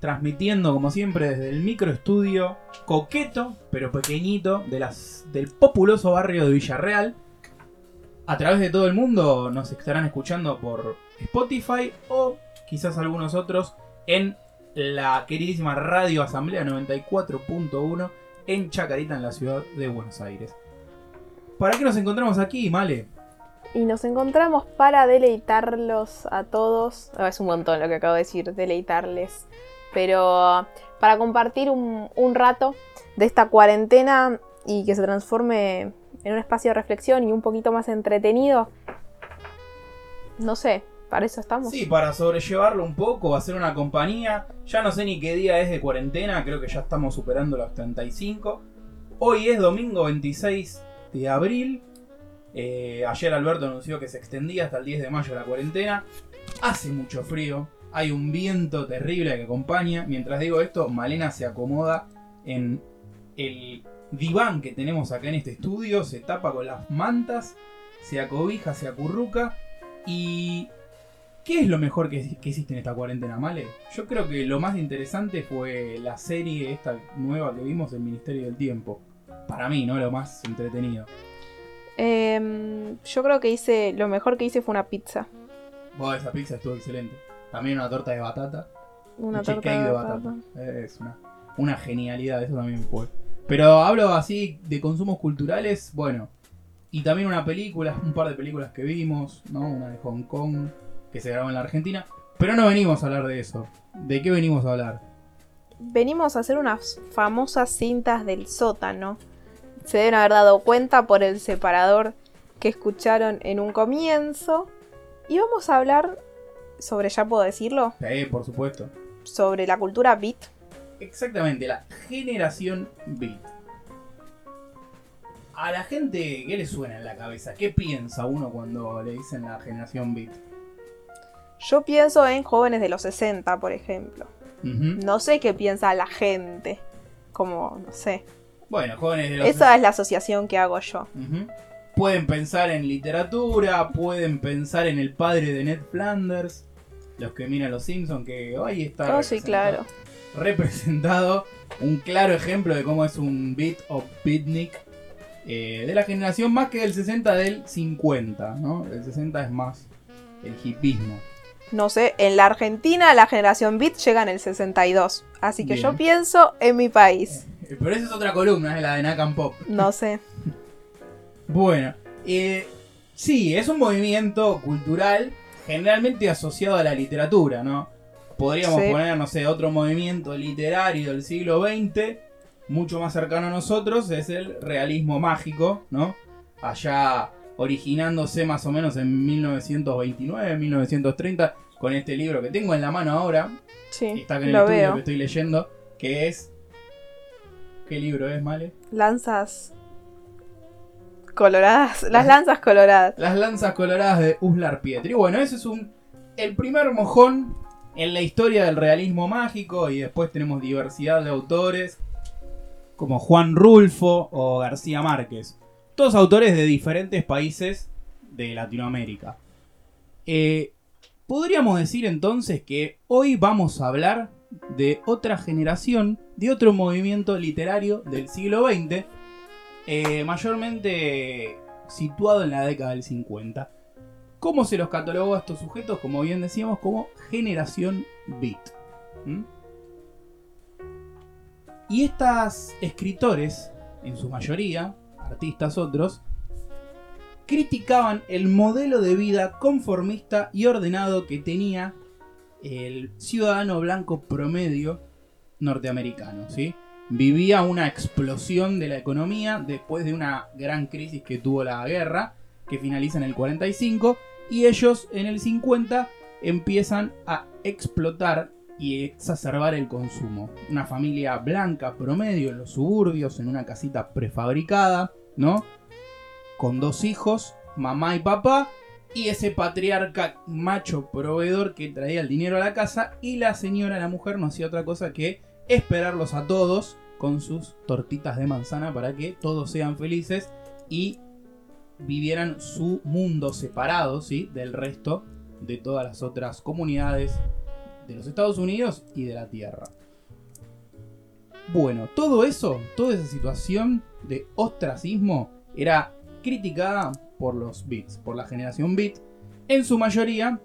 Transmitiendo como siempre desde el microestudio coqueto, pero pequeñito, del populoso barrio de Villarreal. A través de todo el mundo nos estarán escuchando por Spotify o quizás algunos otros en la queridísima Radio Asamblea 94.1 en Chacarita, en la ciudad de Buenos Aires. ¿Para qué nos encontramos aquí, Male? Y nos encontramos para deleitarlos a todos. Ah, es un montón lo que acabo de decir, deleitarles. Pero para compartir un, rato de esta cuarentena y que se transforme en un espacio de reflexión y un poquito más entretenido. No sé, para eso estamos. Sí, para sobrellevarlo un poco, hacer una compañía. Ya no sé ni qué día es de cuarentena, creo que ya estamos superando los 35. Hoy es domingo 26 de abril. Eh, ayer Alberto anunció que se extendía hasta el 10 de mayo la cuarentena. Hace mucho frío, hay un viento terrible que acompaña. Mientras digo esto, Malena se acomoda en el diván que tenemos acá en este estudio, se tapa con las mantas, se acobija, se acurruca. ¿Y qué es lo mejor que, que hiciste en esta cuarentena, Male? Yo creo que lo más interesante fue la serie esta nueva que vimos, El Ministerio del Tiempo. Para mí, ¿no? Lo más entretenido. Em, yo creo que hice. Lo mejor que hice fue una pizza. Bueno, esa pizza estuvo excelente. También una torta de batata. Una un torta cheesecake de de batata. batata. Es una, una genialidad, eso también fue. Pero hablo así de consumos culturales, bueno. Y también una película, un par de películas que vimos, ¿no? Una de Hong Kong, que se grabó en la Argentina. Pero no venimos a hablar de eso. ¿De qué venimos a hablar? Venimos a hacer unas famosas cintas del sótano. Se deben haber dado cuenta por el separador que escucharon en un comienzo. Y vamos a hablar sobre, ya puedo decirlo, Sí, por supuesto. sobre la cultura beat. Exactamente, la generación beat. A la gente, ¿qué le suena en la cabeza? ¿Qué piensa uno cuando le dicen la generación beat? Yo pienso en jóvenes de los 60, por ejemplo. No sé qué piensa la gente. Como, no sé. Bueno, jóvenes de los Esa es la asociación que hago yo. Pueden pensar en literatura, pueden pensar en el padre de Ned Flanders, los que miran Los Simpsons, que hoy está Oh, sí, claro. representado un claro ejemplo de cómo es un beat o beatnik eh, de la generación más que del 60 del 50, ¿no? El 60 es más el hipismo. No sé, en la Argentina la generación beat llega en el 62. Así que yo pienso en mi país. Eh, Pero esa es otra columna, es la de Nakam Pop. No sé. Bueno, eh, sí, es un movimiento cultural generalmente asociado a la literatura, ¿no? Podríamos Sí. poner, no sé, otro movimiento literario del siglo XX, mucho más cercano a nosotros, es el realismo mágico, ¿no? Allá originándose más o menos en 1929, 1930, con este libro que tengo en la mano ahora, Sí, está en el lo estudio veo. que estoy leyendo, que es... ¿Qué libro es, Male? Lanzas coloradas. Las lanzas coloradas. Las lanzas coloradas de Uslar Pietri. Bueno, ese es un el primer mojón en la historia del realismo mágico y después tenemos diversidad de autores como Juan Rulfo o García Márquez. Todos autores de diferentes países de Latinoamérica. Eh, Podríamos decir entonces que hoy vamos a hablar de otra generación, de otro movimiento literario del siglo XX, eh, mayormente situado en la década del 50. ¿Cómo se los catalogó a estos sujetos? Como bien decíamos, como generación beat. Y estas escritores, en su mayoría, artistas otros, criticaban el modelo de vida conformista y ordenado que tenía el ciudadano blanco promedio norteamericano, ¿sí? Vivía una explosión de la economía después de una gran crisis que tuvo la guerra, que finaliza en el 45, y ellos en el 50 empiezan a explotar y exacerbar el consumo. Una familia blanca promedio en los suburbios, en una casita prefabricada, ¿no? Con dos hijos, mamá y papá, y ese patriarca macho proveedor que traía el dinero a la casa, y la señora, la mujer, no hacía otra cosa que esperarlos a todos con sus tortitas de manzana para que todos sean felices y vivieran su mundo separado, ¿sí? Del resto de todas las otras comunidades de los Estados Unidos y de la Tierra. Bueno, todo eso, toda esa situación de ostracismo era criticada por los Beats, por la generación Beat, en su mayoría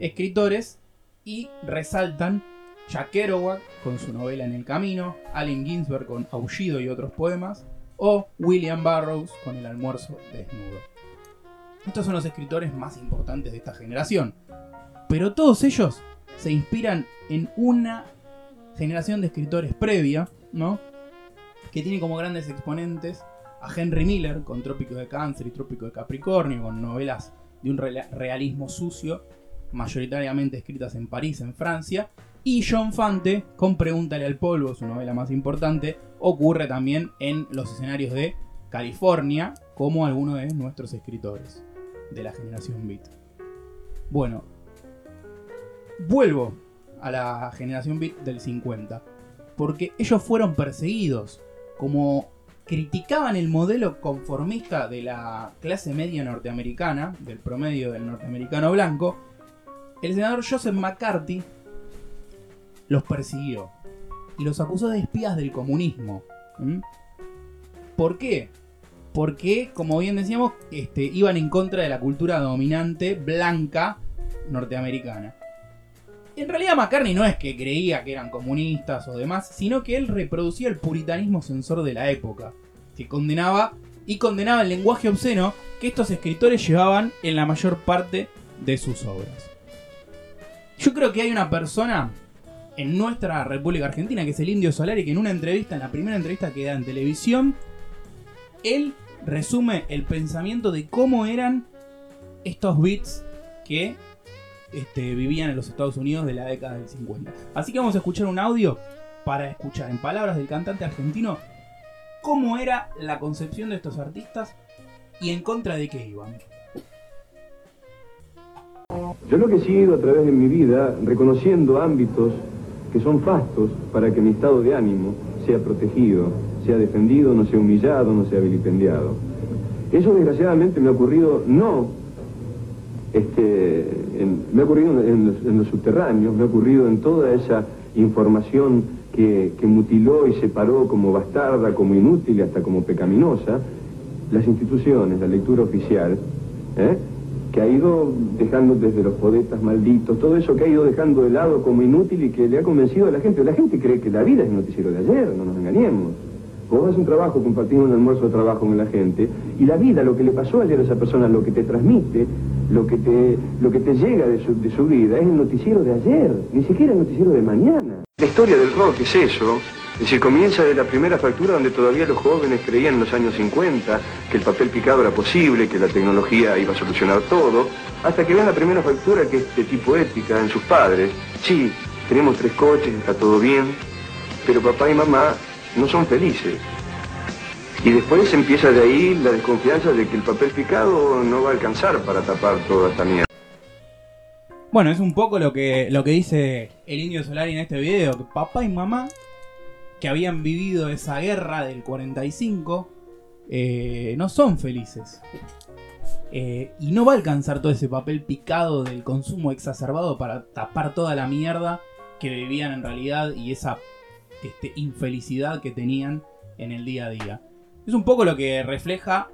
escritores y resaltan Jack Kerouac con su novela En el Camino, Allen Ginsberg con Aullido y otros poemas, o William Burroughs con El almuerzo desnudo. Estos son los escritores más importantes de esta generación, pero todos ellos se inspiran en una generación de escritores previa, ¿no? Que tiene como grandes exponentes a Henry Miller con Trópico de Cáncer y Trópico de Capricornio, con novelas de un realismo sucio, mayoritariamente escritas en París, en Francia, y John Fante con Pregúntale al polvo, su novela más importante, ocurre también en los escenarios de California, como algunos de nuestros escritores de la generación Beat. Bueno, vuelvo a la generación Beat del 50, porque ellos fueron perseguidos, como criticaban el modelo conformista de la clase media norteamericana, del promedio del norteamericano blanco, el senador Joseph McCarthy los persiguió y los acusó de espías del comunismo. ¿Por qué? Porque, como bien decíamos, este, iban en contra de la cultura dominante blanca norteamericana. En realidad McCartney no es que creía que eran comunistas o demás, sino que él reproducía el puritanismo censor de la época, que condenaba y condenaba el lenguaje obsceno que estos escritores llevaban en la mayor parte de sus obras. Yo creo que hay una persona en nuestra República Argentina, que es el Indio Solari, que en una entrevista, en la primera entrevista que da en televisión, él resume el pensamiento de cómo eran estos beats que este, vivían en los Estados Unidos de la década del 50. Así que vamos a escuchar un audio para escuchar en palabras del cantante argentino cómo era la concepción de estos artistas y en contra de qué iban. Yo lo que he sido a través de mi vida reconociendo ámbitos que son fastos para que mi estado de ánimo sea protegido, sea defendido, no sea humillado, no sea vilipendiado. Eso desgraciadamente me ha ocurrido no, este, me ha ocurrido en, los, subterráneos, me ha ocurrido en toda esa información que, mutiló y separó como bastarda, como inútil hasta como pecaminosa las instituciones, la lectura oficial, ¿eh? Que ha ido dejando desde los poetas malditos, todo eso que ha ido dejando de lado como inútil y que le ha convencido a la gente. La gente cree que la vida es noticiero de ayer, no nos engañemos. Vos haces un trabajo, compartís un almuerzo de trabajo con la gente, y la vida, lo que le pasó ayer a esa persona, lo que te transmite, lo que te, lo que te llega de su vida, es el noticiero de ayer, ni siquiera el noticiero de mañana. Historia del rock es eso, es decir, comienza de la primera fractura donde todavía los jóvenes creían en los años 50 que el papel picado era posible, que la tecnología iba a solucionar todo, hasta que ven la primera fractura que es de tipo ética en sus padres. Sí, tenemos tres coches, está todo bien, pero papá y mamá no son felices. Y después empieza de ahí la desconfianza de que el papel picado no va a alcanzar para tapar toda esta mierda. Bueno, es un poco lo que, lo que dice el indio Solari en este video, que papá y mamá que habían vivido esa guerra del 45 eh, no son felices. Eh, y no va a alcanzar todo ese papel picado del consumo exacerbado para tapar toda la mierda que vivían en realidad y esa este, infelicidad que tenían en el día a día. Es un poco lo que refleja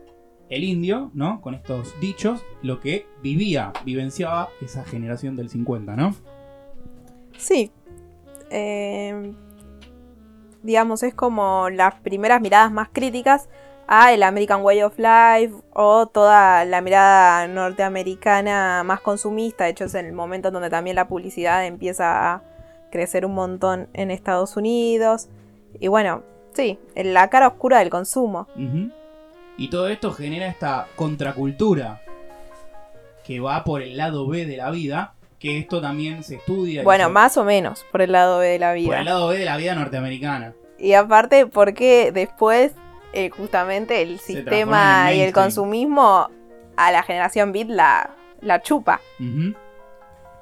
el indio, ¿no? Con estos dichos, lo que vivía, vivenciaba esa generación del 50, ¿no? Sí. Eh, digamos, es como las primeras miradas más críticas a el American Way of Life o toda la mirada norteamericana más consumista. De hecho, es el momento donde también la publicidad empieza a crecer un montón en Estados Unidos. Y bueno, Sí, en la cara oscura del consumo. Y todo esto genera esta contracultura que va por el lado B de la vida, que esto también se estudia. Bueno, se- más o menos, por el lado B de la Por vida. el lado B de la vida norteamericana. Y aparte, porque después, eh, justamente, el sistema y el consumismo a la generación beat la, la chupa.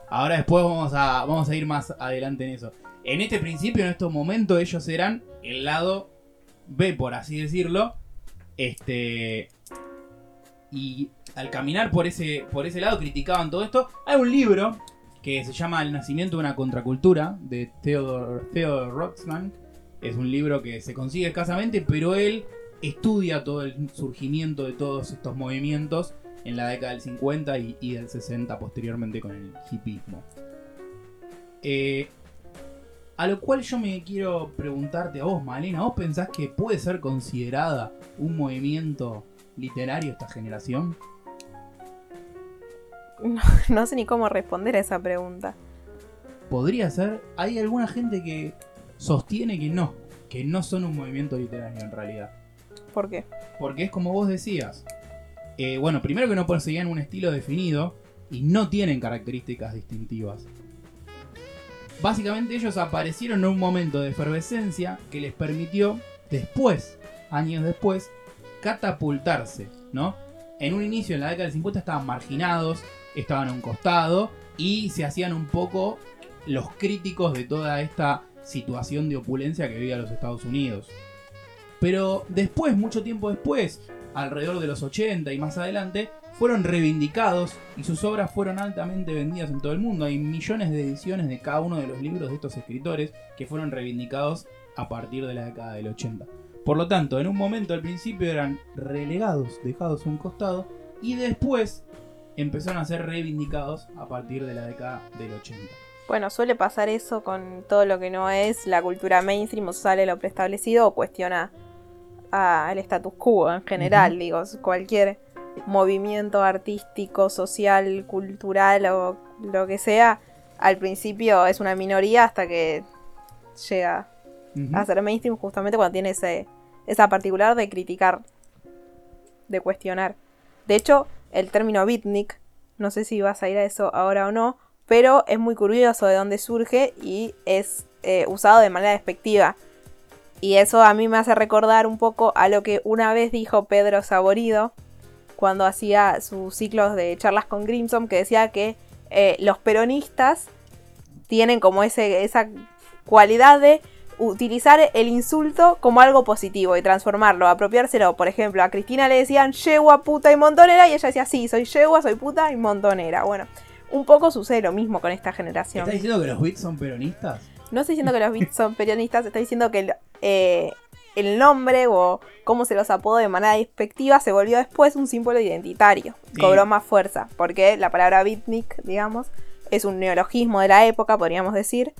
Ahora después vamos a, vamos a ir más adelante en eso. En este principio, en estos momentos, ellos eran el lado B, por así decirlo. Este. Y al caminar por ese, por ese lado criticaban todo esto. Hay un libro que se llama El nacimiento de una contracultura de Theodore, Theodore. Es un libro que se consigue escasamente, pero él estudia todo el surgimiento de todos estos movimientos en la década del 50 y, y del 60 posteriormente con el hipismo. Eh, a lo cual yo me quiero preguntarte a vos, Malena, ¿vos pensás que puede ser considerada un movimiento literario esta generación? No sé ni cómo responder a esa pregunta. Podría ser. Hay alguna gente que sostiene que no, que no son un movimiento literario en realidad. ¿Por qué? Porque es como vos decías. eh, bueno, primero que no perseguían un estilo definido y no tienen características distintivas. Básicamente ellos aparecieron en un momento de efervescencia que les permitió después, años después, catapultarse, ¿no? En un inicio, en la década del 50, estaban marginados, estaban a un costado y se hacían un poco los críticos de toda esta situación de opulencia que vivía los Estados Unidos. Pero después, mucho tiempo después, alrededor de los 80 y más adelante, fueron reivindicados y sus obras fueron altamente vendidas en todo el mundo. Hay millones de ediciones de cada uno de los libros de estos escritores que fueron reivindicados a partir de la década del 80. Por lo tanto, en un momento al principio eran relegados, dejados a un costado, y después empezaron a ser reivindicados a partir de la década del 80. Bueno, suele pasar eso con todo lo que no es la cultura mainstream o sale lo preestablecido o cuestiona al status quo en general, digo, cualquier movimiento artístico, social, cultural o lo que sea, al principio es una minoría hasta que llega a ser mainstream justamente cuando tiene ese, esa particular de criticar, de cuestionar. De hecho, el término beatnik, no sé si vas a ir a eso ahora o no, pero es muy curioso de dónde surge y es eh, usado de manera despectiva. Y eso a mí me hace recordar un poco a lo que una vez dijo Pedro Saborido cuando hacía sus ciclos de charlas con Grimson, que decía que eh, los peronistas tienen como ese, esa cualidad de utilizar el insulto como algo positivo y transformarlo, apropiárselo. Por ejemplo, a Cristina le decían yegua, puta y montonera y ella decía, sí, soy yegua, soy puta y montonera. Bueno, un poco sucede lo mismo con esta generación. ¿Estás diciendo que los Beats son peronistas? No estoy diciendo que los beats son peronistas, estoy diciendo que eh, el nombre o cómo se los apodó de manera despectiva se volvió después un símbolo identitario. Sí. Cobró más fuerza, porque la palabra beatnik, digamos, es un neologismo de la época, podríamos decir,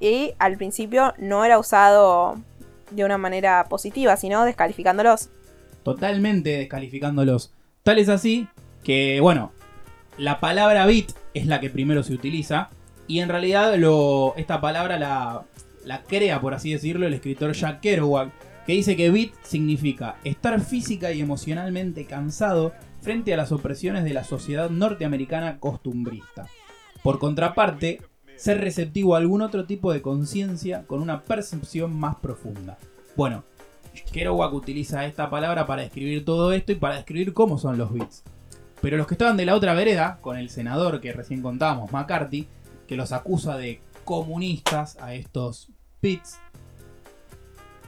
y al principio no era usado de una manera positiva, sino descalificándolos. totalmente descalificándolos. Tal es así que, bueno, la palabra beat es la que primero se utiliza y en realidad lo, esta palabra la, la crea, por así decirlo, el escritor Jack Kerouac, que dice que beat significa estar física y emocionalmente cansado frente a las opresiones de la sociedad norteamericana costumbrista. Por contraparte, ser receptivo a algún otro tipo de conciencia con una percepción más profunda. Bueno, Kerouac utiliza esta palabra para describir todo esto y para describir cómo son los beats. Pero los que estaban de la otra vereda, con el senador que recién contábamos, McCarthy, que los acusa de comunistas a estos beats,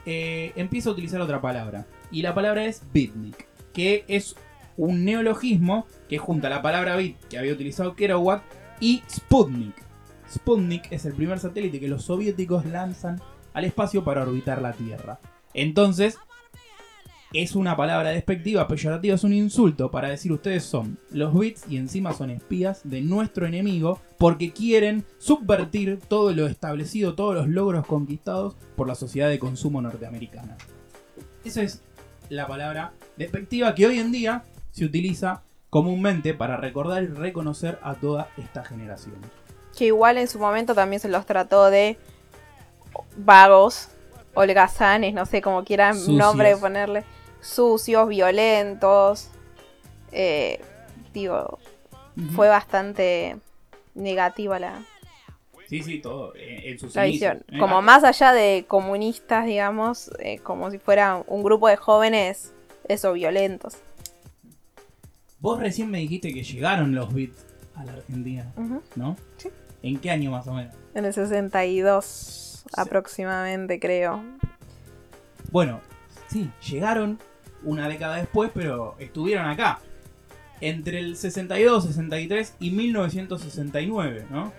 eh, empieza a utilizar otra palabra. Y la palabra es beatnik, que es un neologismo que junta la palabra beat que había utilizado Kerouac y Sputnik. Sputnik es el primer satélite que los soviéticos lanzan al espacio para orbitar la Tierra. Entonces, es una palabra despectiva, peyorativa, es un insulto para decir ustedes son los bits y encima son espías de nuestro enemigo porque quieren subvertir todo lo establecido, todos los logros conquistados por la sociedad de consumo norteamericana. Esa es la palabra despectiva que hoy en día se utiliza comúnmente para recordar y reconocer a toda esta generación. Que igual en su momento también se los trató de vagos holgazanes, no sé cómo quieran Sucios. nombre ponerle, sucios, violentos. Eh, digo, fue bastante negativa la, Sí, sí, todo. eh, En la inicios. visión. Eh, Como ah, más allá de comunistas, digamos, eh, como si fuera un grupo de jóvenes, eso, violentos. Vos recién me dijiste que llegaron los beats a la Argentina. ¿no? Sí. ¿En qué año más o menos? En el 62 aproximadamente, creo. Bueno, sí, llegaron una década después, pero estuvieron acá. Entre el 62, 63 y 1969, ¿no?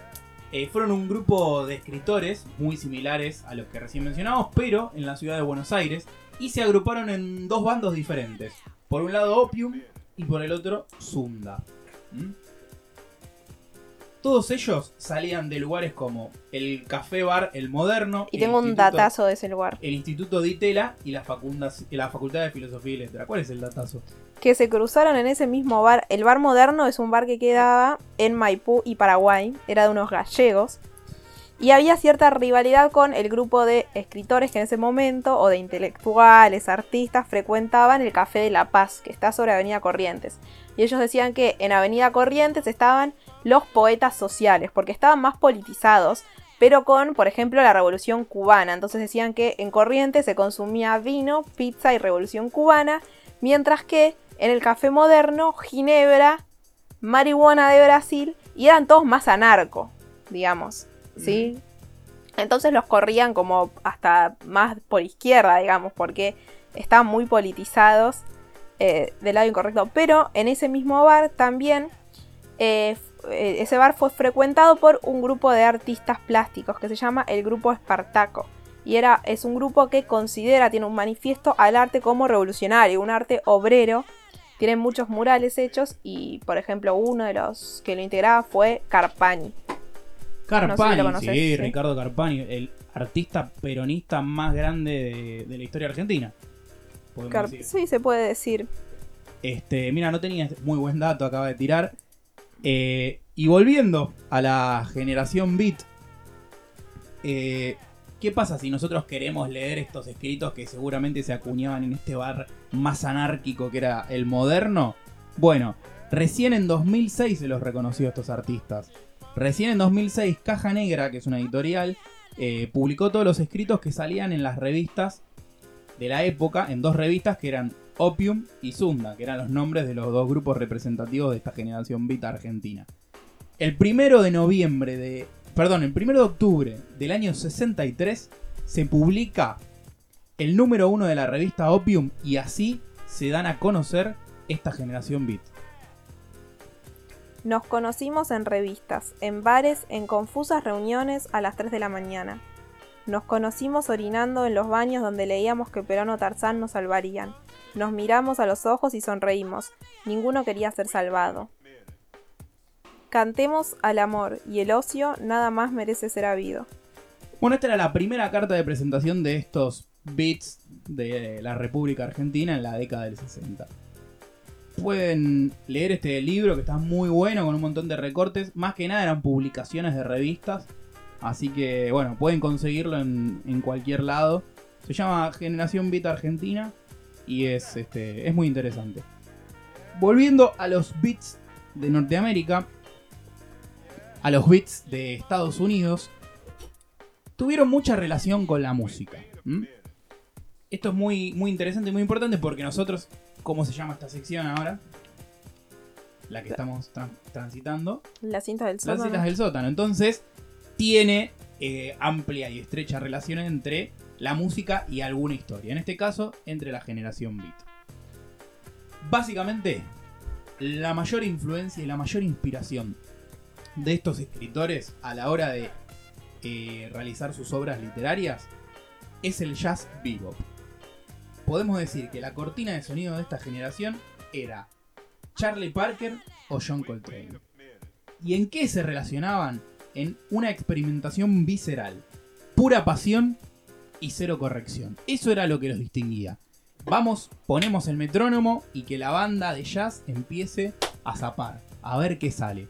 Eh, fueron un grupo de escritores muy similares a los que recién mencionamos, pero en la ciudad de Buenos Aires, y se agruparon en dos bandos diferentes. Por un lado Opium y por el otro Zunda. ¿Mm? Todos ellos salían de lugares como el Café Bar El Moderno. Y tengo un datazo de ese lugar. el Instituto de Itela y la, facundas- la Facultad de Filosofía y Letras. ¿Cuál es el datazo? Que se cruzaron en ese mismo bar. El bar moderno es un bar que quedaba en Maipú y Paraguay. Era de unos gallegos. Y había cierta rivalidad con el grupo de escritores que en ese momento, o de intelectuales, artistas, frecuentaban el Café de la Paz, que está sobre Avenida Corrientes. Y ellos decían que en Avenida Corrientes estaban los poetas sociales, porque estaban más politizados, pero con, por ejemplo, la Revolución Cubana. Entonces decían que en Corrientes se consumía vino, pizza y Revolución Cubana, mientras que en el Café Moderno, Ginebra, marihuana de Brasil, y eran todos más anarco, digamos. ¿sí? Entonces los corrían como hasta más por izquierda, digamos, porque estaban muy politizados eh, del lado incorrecto. Pero en ese mismo bar también, eh, eh, ese bar fue frecuentado por un grupo de artistas plásticos que se llama el Grupo Espartaco. Y era, es un grupo que considera, tiene un manifiesto al arte como revolucionario, un arte obrero. Tienen muchos murales hechos y, por ejemplo, uno de los que lo integraba fue Carpani. Carpani, lo conoces, sí, sí. Ricardo Carpani, el artista peronista más grande de, de la historia argentina. podemos Car- decir. sí, se puede decir. Este, mira, no tenía muy buen dato, acaba de tirar. Eh, y volviendo a la generación Beat, eh, ¿qué pasa si nosotros queremos leer estos escritos que seguramente se acuñaban en este bar más anárquico que era el moderno? Bueno, recién en 2006 se los reconoció a estos artistas. Recién en 2006, Caja Negra, que es una editorial, eh, publicó todos los escritos que salían en las revistas de la época, en dos revistas que eran Opium y Zunda, que eran los nombres de los dos grupos representativos de esta generación beat argentina. El primero de noviembre de. Perdón, el primero de octubre del año 63 se publica el número uno de la revista Opium y así se dan a conocer esta generación beat. Nos conocimos en revistas, en bares, en confusas reuniones a las 3 de la mañana. Nos conocimos orinando en los baños donde leíamos que Perón o Tarzán nos salvarían. Nos miramos a los ojos y sonreímos. Ninguno quería ser salvado. Cantemos al amor y el ocio nada más merece ser habido. Bueno, esta era la primera carta de presentación de estos beats de la República Argentina en la década del 60. Pueden leer este libro que está muy bueno con un montón de recortes. Más que nada eran publicaciones de revistas. Así que bueno, pueden conseguirlo en, cualquier lado. Se llama Generación Beat Argentina y es, este, es muy interesante. Volviendo a los beats de Norteamérica, a los beats de Estados Unidos, tuvieron mucha relación con la música. Esto es muy, muy interesante y muy importante porque nosotros, ¿cómo se llama esta sección ahora? La que estamos tran- transitando. Las cintas del Las sótano. citas del sótano. Entonces, tiene eh, amplia y estrecha relación entre la música y alguna historia. En este caso, entre la generación beat. Básicamente, la mayor influencia y la mayor inspiración de estos escritores a la hora de eh, realizar sus obras literarias es el jazz bebop. Podemos decir que la cortina de sonido de esta generación era Charlie Parker o John Coltrane. ¿Y en qué se relacionaban? En una experimentación visceral, pura pasión y cero corrección. Eso era lo que los distinguía. Vamos, ponemos el metrónomo y que la banda de jazz empiece a zapar, a ver qué sale.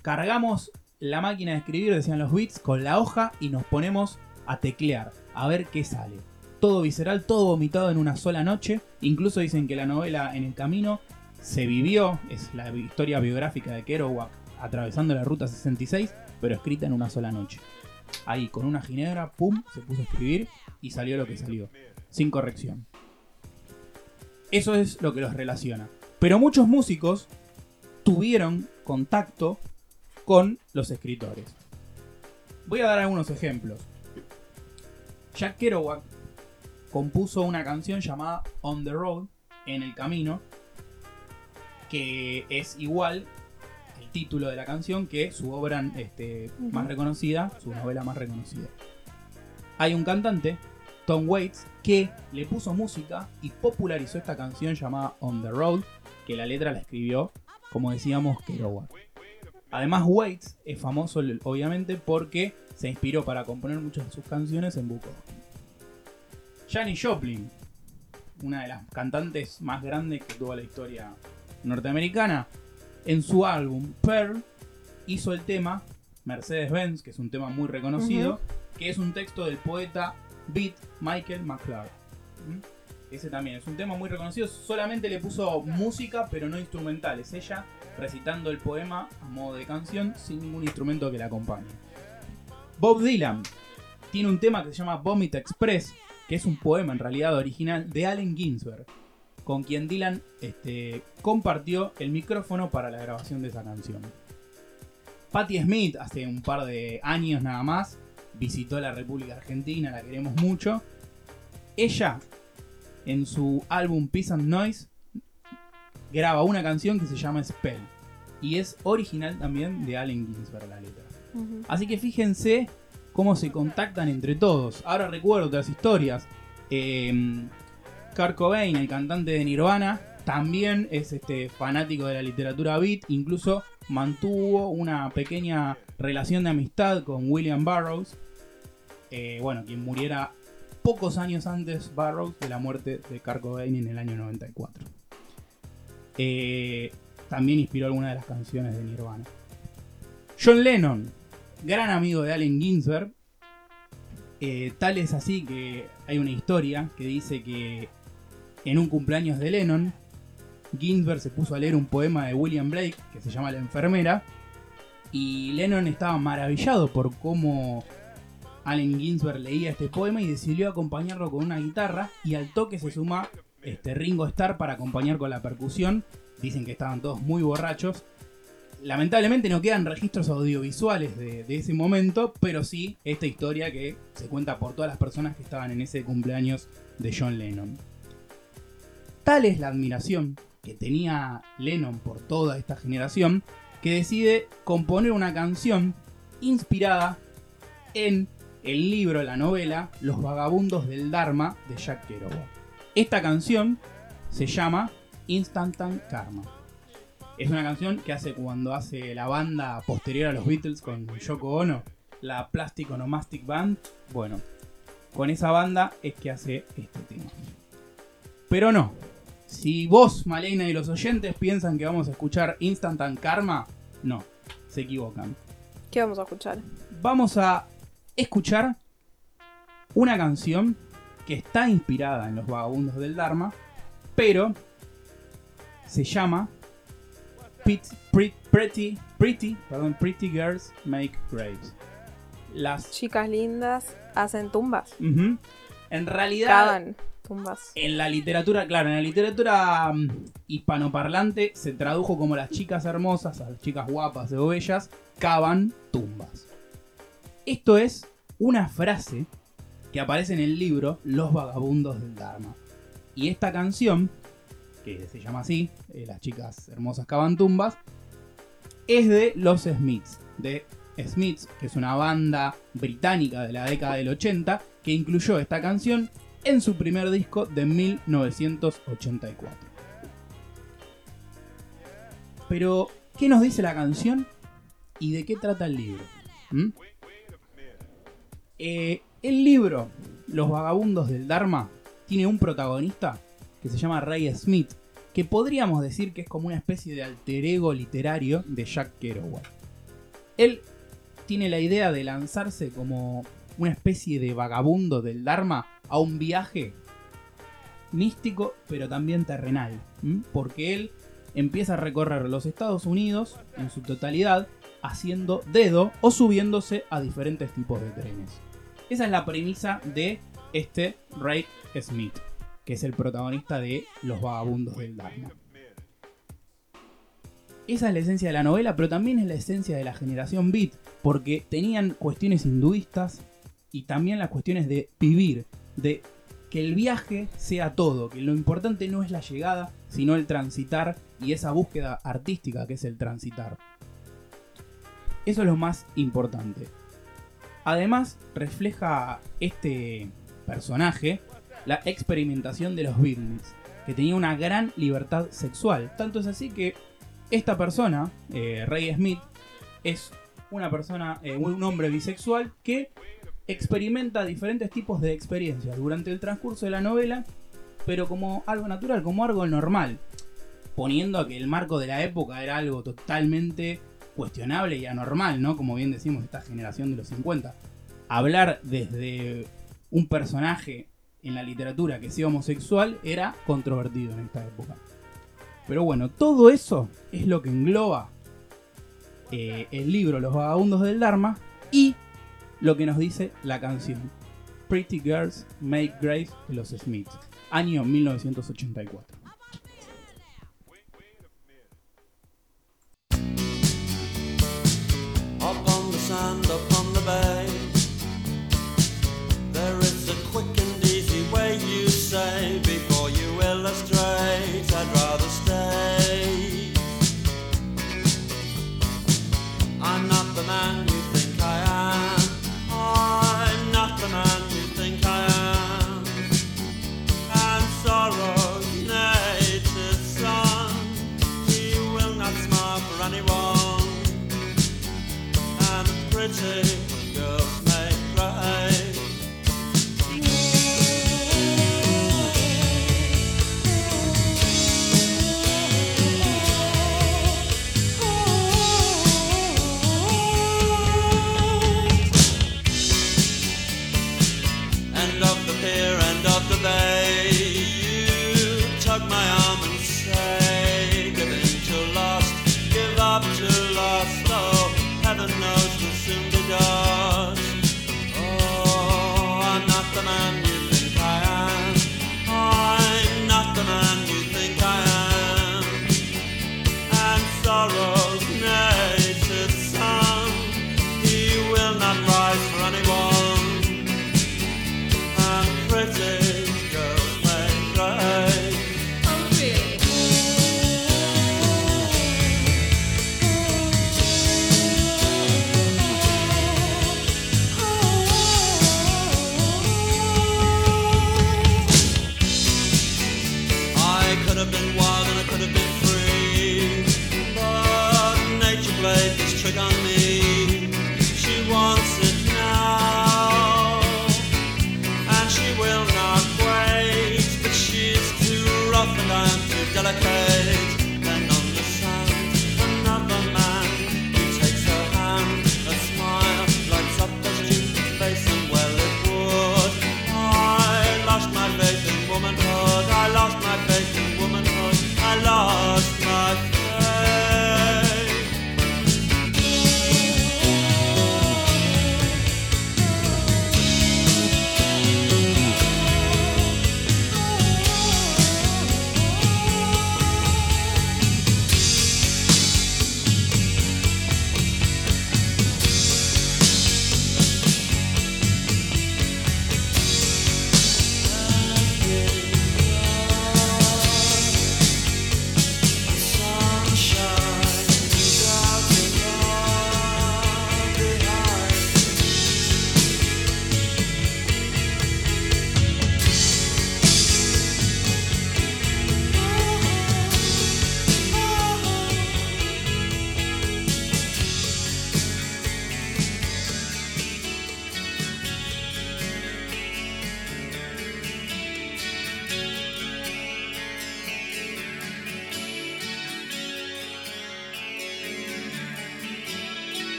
Cargamos la máquina de escribir, decían los beats, con la hoja y nos ponemos a teclear, a ver qué sale. Todo visceral, todo vomitado en una sola noche. Incluso dicen que la novela En el Camino se vivió, es la historia biográfica de Kerouac atravesando la ruta 66, pero escrita en una sola noche. Ahí, con una ginebra, pum, se puso a escribir y salió lo que salió, sin corrección. Eso es lo que los relaciona. Pero muchos músicos tuvieron contacto con los escritores. Voy a dar algunos ejemplos. Jack Kerouac compuso una canción llamada On the Road, en el camino, que es igual título de la canción que su obra este, más reconocida, su novela más reconocida. Hay un cantante, Tom Waits, que le puso música y popularizó esta canción llamada On the Road, que la letra la escribió, como decíamos, Kerouac. Además, Waits es famoso, obviamente, porque se inspiró para componer muchas de sus canciones en Bukowski. Janis Joplin, una de las cantantes más grandes que tuvo la historia norteamericana, en su álbum Pearl hizo el tema Mercedes-Benz, que es un tema muy reconocido, que es un texto del poeta Beat Michael McClure. ¿Mm? Ese también es un tema muy reconocido, solamente le puso música, pero no instrumental. Es ella recitando el poema a modo de canción sin ningún instrumento que la acompañe. Bob Dylan tiene un tema que se llama Vomit Express, que es un poema en realidad original de Allen Ginsberg, con quien Dylan este, compartió el micrófono para la grabación de esa canción. Patti Smith, hace un par de años nada más, visitó la República Argentina, la queremos mucho. Ella, en su álbum Peace and Noise, graba una canción que se llama Spell. Y es original también de Allen Ginsberg la letra. Así que fíjense cómo se contactan entre todos. Ahora recuerdo otras historias. Eh, Kurt Cobain, el cantante de Nirvana, también es este, fanático de la literatura beat. Incluso mantuvo una pequeña relación de amistad con William Burroughs. Eh, bueno, quien muriera pocos años antes Burroughs de la muerte de Kurt Cobain en el año 94. Eh, también inspiró algunas de las canciones de Nirvana. John Lennon, gran amigo de Allen Ginsberg. Eh, tal es así que hay una historia que dice que en un cumpleaños de Lennon, Ginsberg se puso a leer un poema de William Blake que se llama La enfermera. Y Lennon estaba maravillado por cómo Allen Ginsberg leía este poema y decidió acompañarlo con una guitarra. Y al toque se suma este Ringo Starr para acompañar con la percusión. Dicen que estaban todos muy borrachos. Lamentablemente no quedan registros audiovisuales de, ese momento, pero sí esta historia que se cuenta por todas las personas que estaban en ese cumpleaños de John Lennon. Tal es la admiración que tenía Lennon por toda esta generación que decide componer una canción inspirada en el libro, la novela Los vagabundos del Dharma de Jack Kerouac. Esta canción se llama Instantan Karma. Es una canción que hace cuando hace la banda posterior a los Beatles con Yoko Ono, la Plastic Onomastic Band. Bueno, con esa banda es que hace este tema. Pero no, si vos, Malena, y los oyentes piensan que vamos a escuchar Instant Karma, no, se equivocan. ¿Qué vamos a escuchar? Vamos a escuchar una canción que está inspirada en los vagabundos del Dharma, pero se llama Pretty, Pretty, perdón, Pretty Girls Make Graves. Las chicas lindas hacen tumbas. En realidad, tumbas. En la literatura, claro, en la literatura mm, hispanoparlante se tradujo como las chicas hermosas, las chicas guapas o bellas, cavan tumbas. Esto es una frase que aparece en el libro Los vagabundos del Dharma. Y esta canción que se llama así, eh, Las chicas hermosas cavan tumbas, es de los Smiths, de Smiths, que es una banda británica de la década del 80, que incluyó esta canción en su primer disco de 1984. Pero, ¿qué nos dice la canción y de qué trata el libro? ¿Mm? Eh, el libro Los vagabundos del Dharma tiene un protagonista que se llama Ray Smith, que podríamos decir que es como una especie de alter ego literario de Jack Kerouac. Él tiene la idea de lanzarse como una especie de vagabundo del Dharma a un viaje místico, pero también terrenal. Porque él empieza a recorrer los Estados Unidos en su totalidad, haciendo dedo o subiéndose a diferentes tipos de trenes. Esa es la premisa de este Ray Smith, que es el protagonista de Los Vagabundos del Dharma. Esa es la esencia de la novela, pero también es la esencia de la generación Beat, porque tenían cuestiones hinduistas y también las cuestiones de vivir, de que el viaje sea todo, que lo importante no es la llegada, sino el transitar y esa búsqueda artística que es el transitar. Eso es lo más importante. Además, refleja este personaje la experimentación de los Beatles, que tenía una gran libertad sexual. Tanto es así que esta persona, eh, Ray Smith, es una persona, eh, un hombre bisexual que experimenta diferentes tipos de experiencias durante el transcurso de la novela, pero como algo natural, como algo normal, poniendo a que el marco de la época era algo totalmente cuestionable y anormal, ¿no? Como bien decimos, esta generación de los 50. Hablar desde un personaje en la literatura que sea homosexual era controvertido en esta época. Pero bueno, todo eso es lo que engloba eh, el libro Los Vagabundos del Dharma y lo que nos dice la canción Pretty Girls Make Grace de los Smiths, año 1984. end of the.